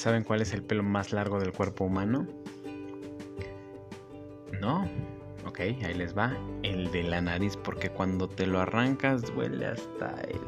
¿Saben cuál es el pelo más largo del cuerpo humano? No. Ok, ahí les va. El de la nariz, porque cuando te lo arrancas duele hasta el...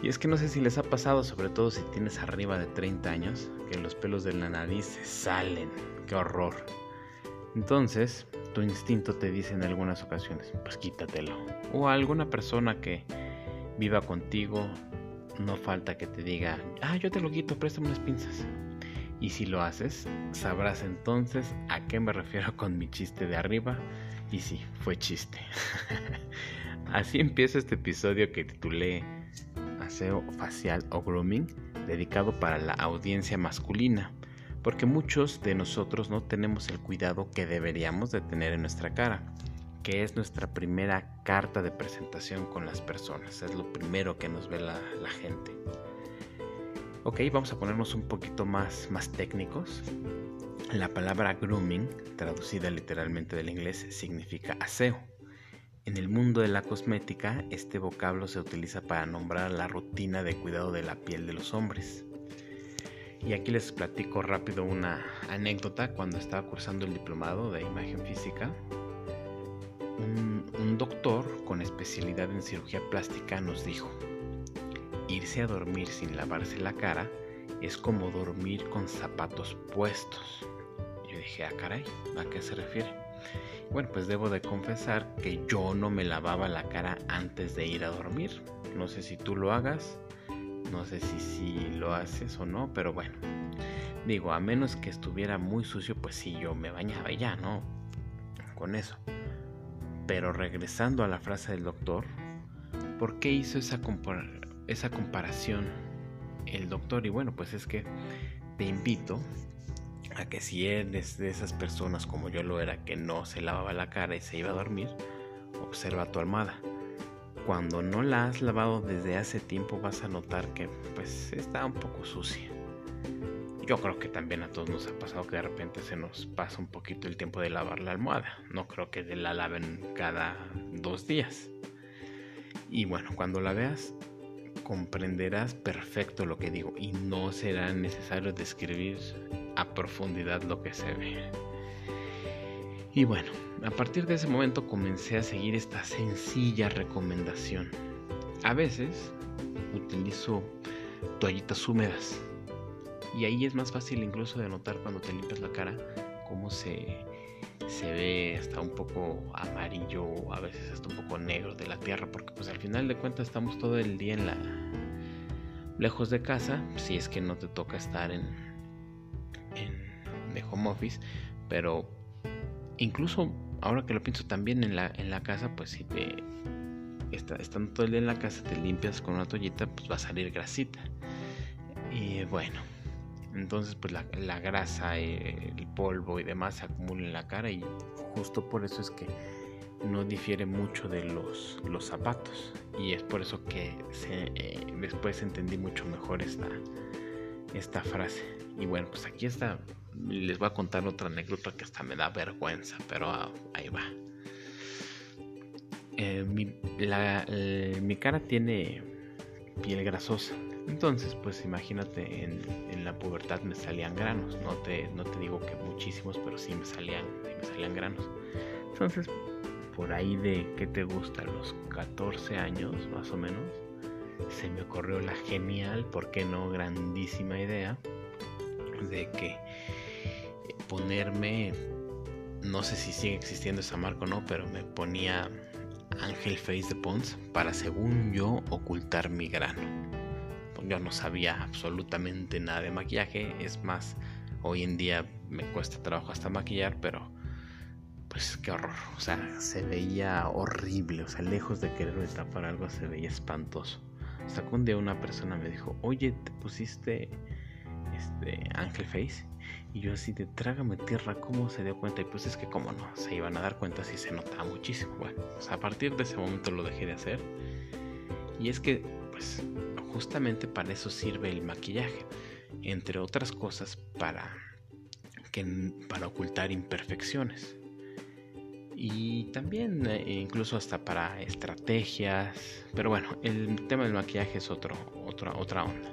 Y es que no sé si les ha pasado, sobre todo si tienes arriba de 30 años, que los pelos de la nariz se salen. ¡Qué horror! Entonces, tu instinto te dice en algunas ocasiones, pues quítatelo. O a alguna persona que viva contigo no falta que te diga, ah, yo te lo quito, préstame unas pinzas. Y si lo haces, sabrás entonces a qué me refiero con mi chiste de arriba. Y sí, fue chiste. Así empieza este episodio que titulé Aseo facial o grooming, dedicado para la audiencia masculina, porque muchos de nosotros no tenemos el cuidado que deberíamos de tener en nuestra cara que es nuestra primera carta de presentación con las personas. Es lo primero que nos ve la, gente. Ok, vamos a ponernos un poquito más, más técnicos. La palabra grooming, traducida literalmente del inglés, significa aseo. En el mundo de la cosmética, este vocablo se utiliza para nombrar la rutina de cuidado de la piel de los hombres. Y aquí les platico rápido una anécdota cuando estaba cursando el diplomado de imagen física un, doctor con especialidad en cirugía plástica nos dijo, irse a dormir sin lavarse la cara es como dormir con zapatos puestos. Yo dije, ah, caray, ¿a qué se refiere? Bueno, pues debo de confesar que yo no me lavaba la cara antes de ir a dormir. No sé si tú lo hagas, no sé si, si lo haces o no, pero bueno. Digo, a menos que estuviera muy sucio, pues sí, yo me bañaba ya, ¿no? Con eso. Pero regresando a la frase del doctor, ¿por qué hizo esa, esa comparación el doctor? Y bueno, pues es que te invito a que si eres de esas personas como yo lo era, que no se lavaba la cara y se iba a dormir, observa tu almohada. Cuando no la has lavado desde hace tiempo vas a notar que pues está un poco sucia yo creo que también a todos nos ha pasado que de repente se nos pasa un poquito el tiempo de lavar la almohada. No creo que la laven cada dos días. Y bueno, cuando la veas, comprenderás perfecto lo que digo y no será necesario describir a profundidad lo que se ve. Y bueno, a partir de ese momento comencé a seguir esta sencilla recomendación. A veces utilizo toallitas húmedas y ahí es más fácil incluso de notar cuando te limpias la cara cómo se, se ve hasta un poco amarillo a veces hasta un poco negro de la tierra. Porque pues al final de cuentas estamos todo el día en la lejos de casa. Si es que no te toca estar en, en de home office. Pero incluso ahora que lo pienso también en la, en la casa, pues si te está, estando todo el día en la casa, te limpias con una toallita, pues va a salir grasita. Y bueno, entonces pues la, grasa, eh, el polvo y demás se acumula en la cara y justo por eso es que no difiere mucho de los, los zapatos. Y es por eso que eh, después entendí mucho mejor esta, esta frase. Y bueno pues aquí está. Les voy a contar otra anécdota que hasta me da vergüenza pero ah, ahí va. Eh, mi cara tiene piel grasosa entonces, pues imagínate, en, la pubertad me salían granos. No te, no te digo que muchísimos, pero sí me salían, me salían granos. Entonces, por ahí de que te gusta, los 14 años más o menos, se me ocurrió la genial, ¿por qué no? Grandísima idea de que ponerme, no sé si sigue existiendo esa marca o no, pero me ponía Ángel Face de Pons para, según yo, ocultar mi grano yo no sabía absolutamente nada de maquillaje. Es más, hoy en día me cuesta trabajo hasta maquillar, pero pues qué horror. O sea, se veía horrible. O sea, lejos de querer tapar algo, se veía espantoso. Hasta que un día una persona me dijo, oye, ¿te pusiste este Ángel Face? Y yo así de trágame tierra, ¿cómo se dio cuenta? Y pues es que como no, se iban a dar cuenta si se notaba muchísimo. Bueno, a partir de ese momento lo dejé de hacer. Y es que, pues, justamente para eso sirve el maquillaje, entre otras cosas para, que, para ocultar imperfecciones. Y también eh, incluso hasta para estrategias. Pero bueno, el tema del maquillaje es otro, otra, otra onda.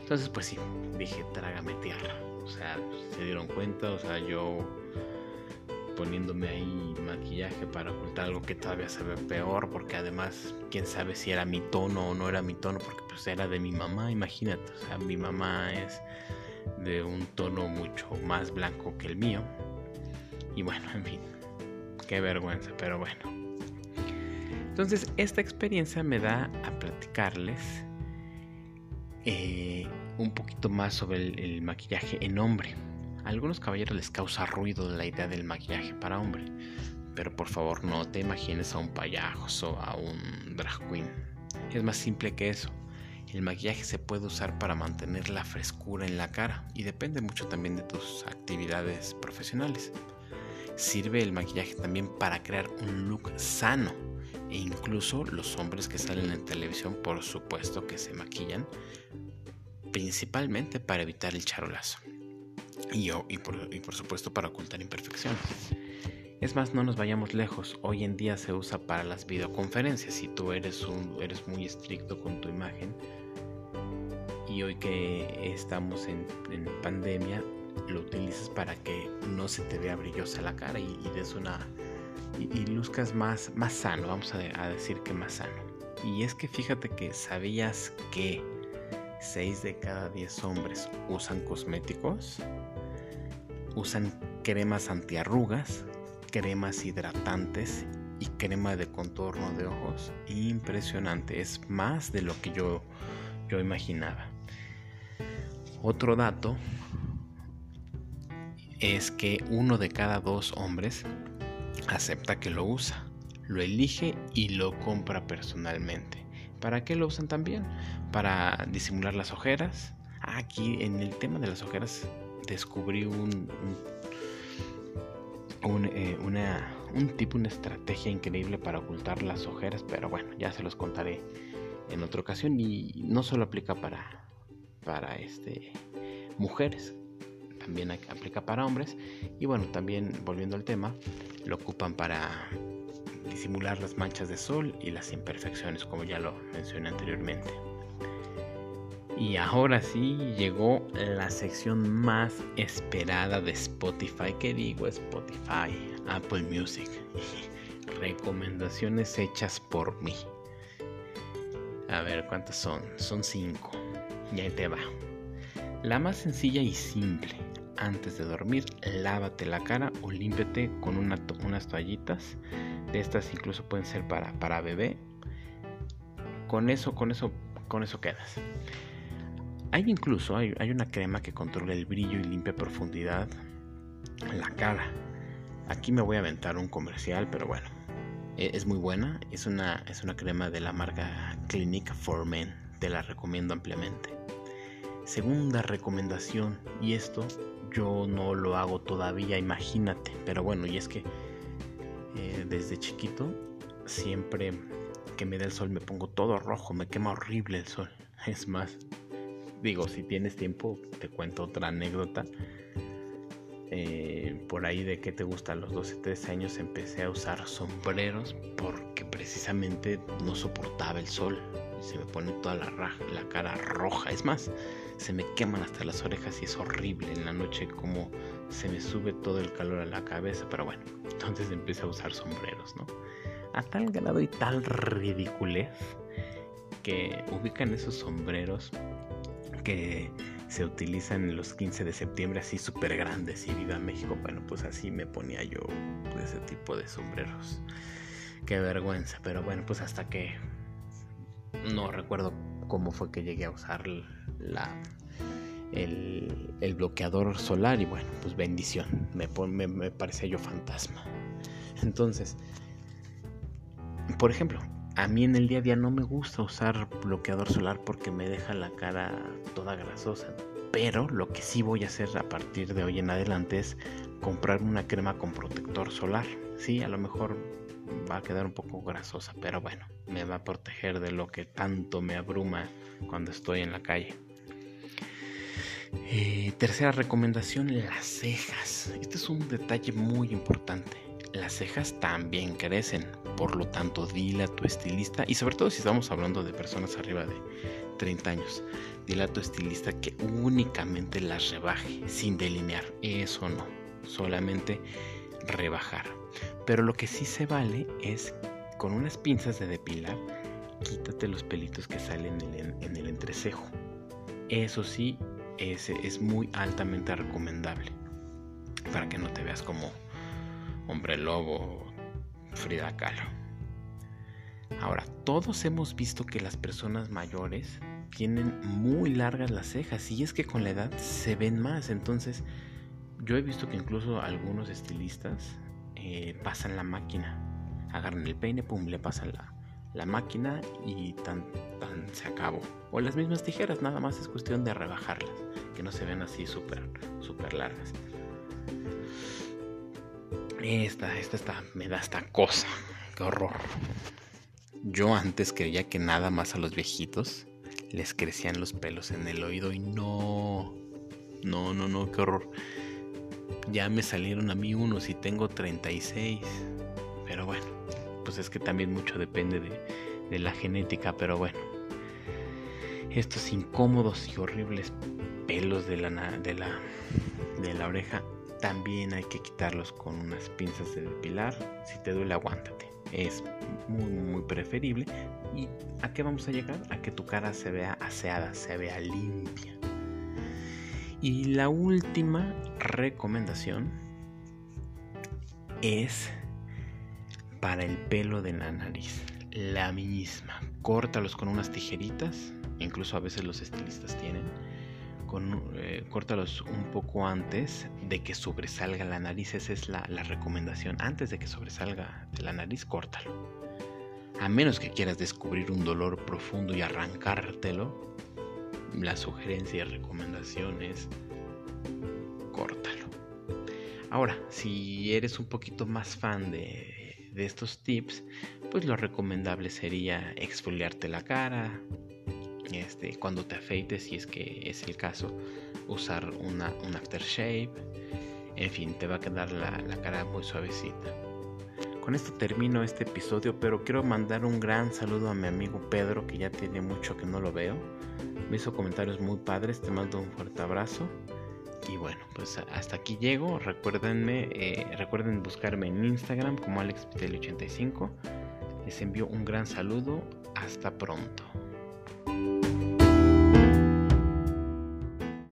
Entonces, pues sí, dije, trágame tierra. O sea, se dieron cuenta, o sea, yo poniéndome ahí maquillaje para ocultar algo que todavía se ve peor, porque además, quién sabe si era mi tono o no era mi tono, porque pues era de mi mamá, imagínate, o sea, mi mamá es de un tono mucho más blanco que el mío. Y bueno, en fin, qué vergüenza, pero bueno. Entonces, esta experiencia me da a platicarles eh, un poquito más sobre el maquillaje en hombre. Algunos caballeros les causa ruido la idea del maquillaje para hombre, pero por favor no te imagines a un payaso o a un drag queen. Es más simple que eso. El maquillaje se puede usar para mantener la frescura en la cara y depende mucho también de tus actividades profesionales. Sirve el maquillaje también para crear un look sano e incluso los hombres que salen en televisión por supuesto que se maquillan principalmente para evitar el charolazo y, y, por, supuesto para ocultar imperfecciones. Es más, no nos vayamos lejos. Hoy en día se usa para las videoconferencias. Si tú eres, un, eres muy estricto con tu imagen y hoy que estamos en, pandemia, lo utilizas para que no se te vea brillosa la cara y, des una y, luzcas más, más sano, vamos a, a decir que más sano. Y es que fíjate que sabías que 6 de cada 10 hombres usan cosméticos, usan cremas antiarrugas, cremas hidratantes y crema de contorno de ojos. Impresionante, es más de lo que yo, yo imaginaba. Otro dato es que uno de cada dos hombres acepta que lo usa, lo elige y lo compra personalmente. ¿Para qué lo usan también? Para disimular las ojeras. Aquí en el tema de las ojeras descubrí un, eh, un tipo, una estrategia increíble para ocultar las ojeras, pero bueno, ya se los contaré en otra ocasión y no solo aplica para, para este, mujeres, también aplica para hombres y bueno, también volviendo al tema, lo ocupan para disimular las manchas de sol y las imperfecciones, como ya lo mencioné anteriormente. Y ahora sí llegó la sección más esperada de Spotify. ¿Qué digo Spotify? Apple Music. Recomendaciones hechas por mí. A ver, ¿cuántas son? Son cinco. Y ahí te va. La más sencilla y simple. Antes de dormir, lávate la cara o límpiate con unas toallitas de estas incluso pueden ser para, para bebé. Con eso, con eso, con eso quedas. Hay incluso, hay, una crema que controla el brillo y limpia profundidad la cara. Aquí me voy a aventar un comercial, pero bueno, e, es muy buena. Es una, es una crema de la marca Clinique for Men. Te la recomiendo ampliamente. Segunda recomendación, y esto yo no lo hago todavía, imagínate, pero bueno, y es que eh, desde chiquito, siempre que me da el sol me pongo todo rojo, me quema horrible el sol. Es más, digo, si tienes tiempo, te cuento otra anécdota. Eh, por ahí de que te gusta a los 12, 13 años empecé a usar sombreros porque precisamente no soportaba el sol. Se me pone toda la, cara roja. Es más, se me queman hasta las orejas y es horrible en la noche como se me sube todo el calor a la cabeza, pero bueno, entonces empecé a usar sombreros, ¿no? A tal grado y tal ridiculez que ubican esos sombreros que se utilizan los 15 de septiembre así súper grandes y viva México. Bueno, pues así me ponía yo de ese tipo de sombreros. Qué vergüenza, pero bueno, pues hasta que no recuerdo cómo fue que llegué a usar la, el, bloqueador solar y bueno, pues bendición, me, me, me parecía yo fantasma. Entonces, por ejemplo, a mí en el día a día no me gusta usar bloqueador solar porque me deja la cara toda grasosa. Pero lo que sí voy a hacer a partir de hoy en adelante es comprarme una crema con protector solar. Sí, a lo mejor va a quedar un poco grasosa, pero bueno, me va a proteger de lo que tanto me abruma cuando estoy en la calle. Eh, tercera recomendación, las cejas. Este es un detalle muy importante. Las cejas también crecen, Por lo tanto, dile a tu estilista, y sobre todo si estamos hablando de personas arriba de 30 años, dile a tu estilista que únicamente las rebaje, sin delinear. Eso no, solamente rebajar. Pero lo que sí se vale es con unas pinzas de depilar, quítate los pelitos que salen en el, entrecejo. Eso sí, es, es muy altamente recomendable para que no te veas como hombre lobo Frida Kahlo. Ahora, todos hemos visto que las personas mayores tienen muy largas las cejas y es que con la edad se ven más. Entonces, yo he visto que incluso algunos estilistas eh, pasan la máquina, agarran el peine, pum, le pasan la, la máquina y tan, tan se acabó. O las mismas tijeras, nada más es cuestión de rebajarlas, que no se ven así súper, súper largas. Esta, esta, esta, me da esta cosa. Qué horror. Yo antes creía que nada más a los viejitos les crecían los pelos en el oído y no. No, no, no, qué horror. Ya me salieron a mí unos y tengo 36. Pero bueno, pues es que también mucho depende de, la genética, pero bueno. Estos incómodos y horribles pelos de la, de la, de la oreja también hay que quitarlos con unas pinzas de depilar. Si te duele, aguántate. Es muy, muy preferible. ¿Y a qué vamos a llegar? A que tu cara se vea aseada, se vea limpia. Y la última recomendación es para el pelo de la nariz. La misma. Córtalos con unas tijeritas. Incluso a veces los estilistas tienen con, eh, córtalos un poco antes de que sobresalga la nariz. Esa es la, recomendación. Antes de que sobresalga la nariz, córtalo. A menos que quieras descubrir un dolor profundo y arrancártelo, la sugerencia y recomendación es córtalo. Ahora, si eres un poquito más fan de estos tips, pues lo recomendable sería exfoliarte la cara, este, cuando te afeites, si es que es el caso, usar una, un aftershave. En fin, te va a quedar la, cara muy suavecita. Con esto termino este episodio, pero quiero mandar un gran saludo a mi amigo Pedro, que ya tiene mucho que no lo veo. Me hizo comentarios muy padres, te mando un fuerte abrazo. Y bueno, pues hasta aquí llego. Recuérdenme, eh, recuerden buscarme en Instagram como AlexPitel85. Les envío un gran saludo. Hasta pronto.